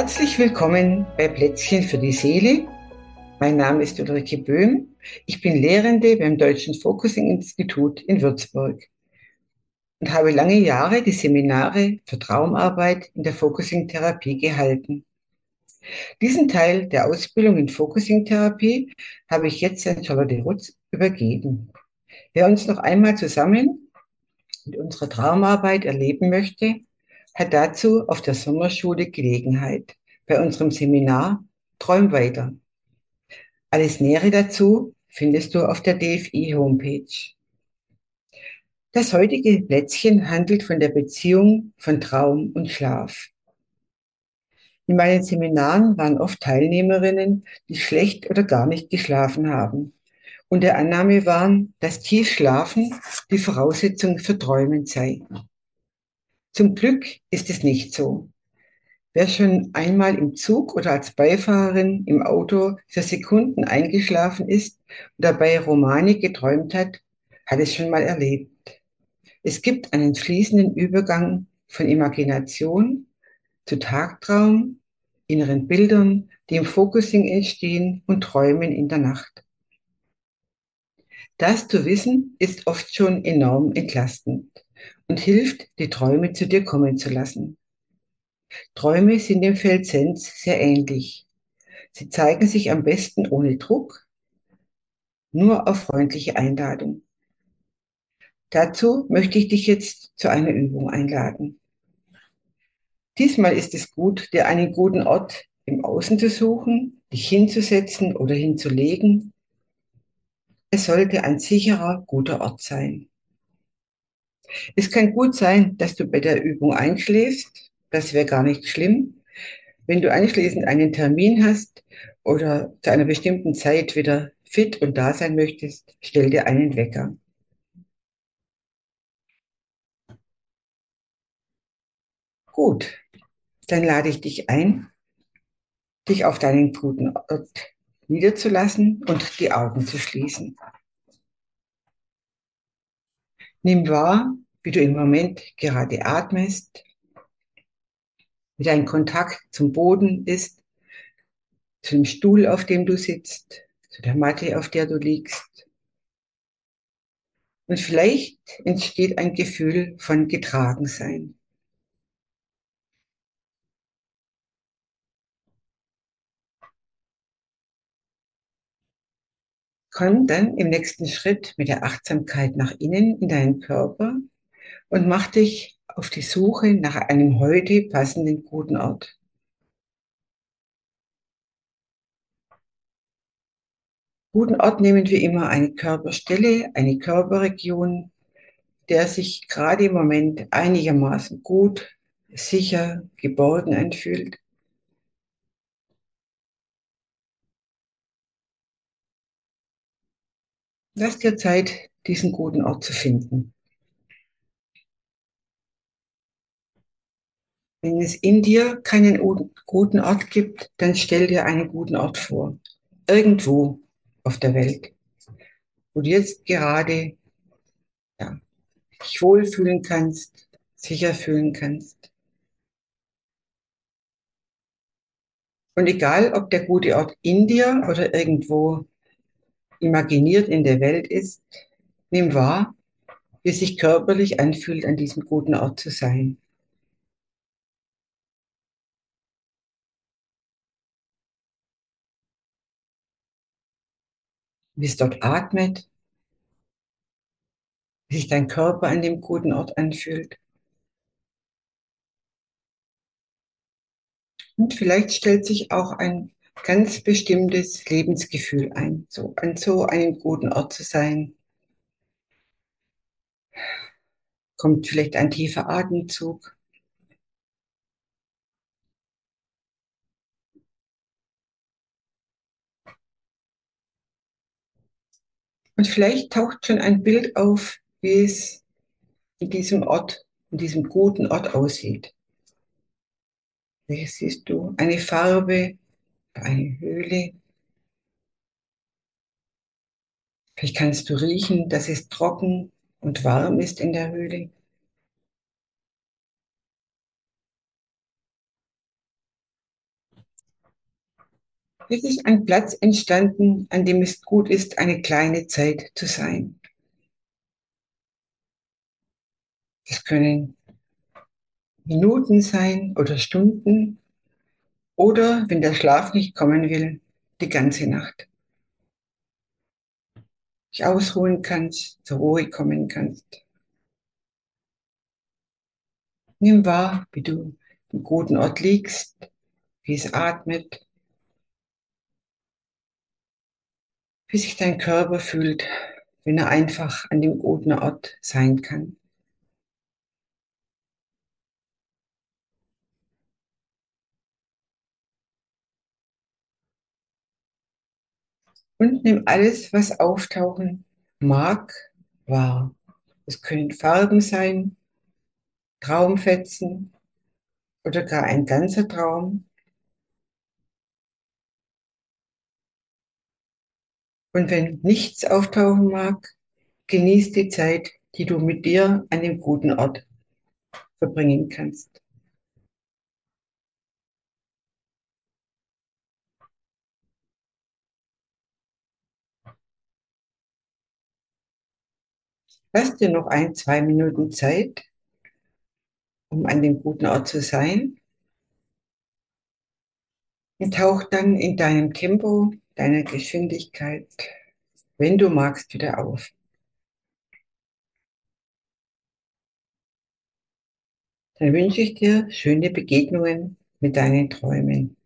Herzlich willkommen bei Plätzchen für die Seele. Mein Name ist Ulrike Böhm. Ich bin Lehrende beim Deutschen Focusing Institut in Würzburg und habe lange Jahre die Seminare für Traumarbeit in der Focusing Therapie gehalten. Diesen Teil der Ausbildung in Focusing Therapie habe ich jetzt an Charlotte Rutz übergeben. Wer uns noch einmal zusammen mit unserer Traumarbeit erleben möchte, hat dazu auf der Sommerschule Gelegenheit bei unserem Seminar Träum weiter. Alles Nähere dazu findest du auf der DFI Homepage. Das heutige Plätzchen handelt von der Beziehung von Traum und Schlaf. In meinen Seminaren waren oft Teilnehmerinnen, die schlecht oder gar nicht geschlafen haben und der Annahme waren, dass Tiefschlafen die Voraussetzung für Träumen sei. Zum Glück ist es nicht so. Wer schon einmal im Zug oder als Beifahrerin im Auto für Sekunden eingeschlafen ist und dabei Romani geträumt hat, hat es schon mal erlebt. Es gibt einen fließenden Übergang von Imagination zu Tagtraum, inneren Bildern, die im Focusing entstehen und Träumen in der Nacht. Das zu wissen ist oft schon enorm entlastend und hilft, die Träume zu dir kommen zu lassen. Träume sind dem Feld Sens sehr ähnlich. Sie zeigen sich am besten ohne Druck, nur auf freundliche Einladung. Dazu möchte ich dich jetzt zu einer Übung einladen. Diesmal ist es gut, dir einen guten Ort im Außen zu suchen, dich hinzusetzen oder hinzulegen. Es sollte ein sicherer, guter Ort sein. Es kann gut sein, dass du bei der Übung einschläfst. Das wäre gar nicht schlimm. Wenn du anschließend einen Termin hast oder zu einer bestimmten Zeit wieder fit und da sein möchtest, stell dir einen Wecker. Gut, dann lade ich dich ein, dich auf deinen guten Ort niederzulassen und die Augen zu schließen. Nimm wahr, wie du im Moment gerade atmest, wie dein Kontakt zum Boden ist, zu dem Stuhl, auf dem du sitzt, zu der Matte, auf der du liegst. Und vielleicht entsteht ein Gefühl von Getragensein. Komm dann im nächsten Schritt mit der Achtsamkeit nach innen in deinen Körper und mach dich auf die Suche nach einem heute passenden guten Ort. Guten Ort nehmen wir immer eine Körperstelle, eine Körperregion, der sich gerade im Moment einigermaßen gut, sicher, geborgen anfühlt. Lass dir Zeit, diesen guten Ort zu finden. Wenn es in dir keinen guten Ort gibt, dann stell dir einen guten Ort vor. Irgendwo auf der Welt, wo du jetzt gerade ja, dich wohlfühlen kannst, sicher fühlen kannst. Und egal, ob der gute Ort in dir oder irgendwo imaginiert in der Welt ist, nimm wahr, wie es sich körperlich anfühlt, an diesem guten Ort zu sein. Wie es dort atmet, wie sich dein Körper an dem guten Ort anfühlt. Und vielleicht stellt sich auch ein ganz bestimmtes Lebensgefühl ein, so an so einem guten Ort zu sein. Kommt vielleicht ein tiefer Atemzug. Und vielleicht taucht schon ein Bild auf, wie es in diesem Ort, in diesem guten Ort aussieht. Welches siehst du? Eine Farbe, eine Höhle. Vielleicht kannst du riechen, dass es trocken und warm ist in der Höhle. Es ist ein Platz entstanden, an dem es gut ist, eine kleine Zeit zu sein. Das können Minuten sein oder Stunden oder, wenn der Schlaf nicht kommen will, die ganze Nacht. Dich ausruhen kannst, zur Ruhe kommen kannst. Nimm wahr, wie du im guten Ort liegst, wie es atmet, wie sich dein Körper fühlt, wenn er einfach an dem guten Ort sein kann. Und nimm alles, was auftauchen mag, wahr. Es können Farben sein, Traumfetzen oder gar ein ganzer Traum. Und wenn nichts auftauchen mag, genieß die Zeit, die du mit dir an dem guten Ort verbringen kannst. Lass dir noch ein, zwei Minuten Zeit, um an dem guten Ort zu sein. Und tauch dann in deinem Tempo, deiner Geschwindigkeit, wenn du magst, wieder auf. Dann wünsche ich dir schöne Begegnungen mit deinen Träumen.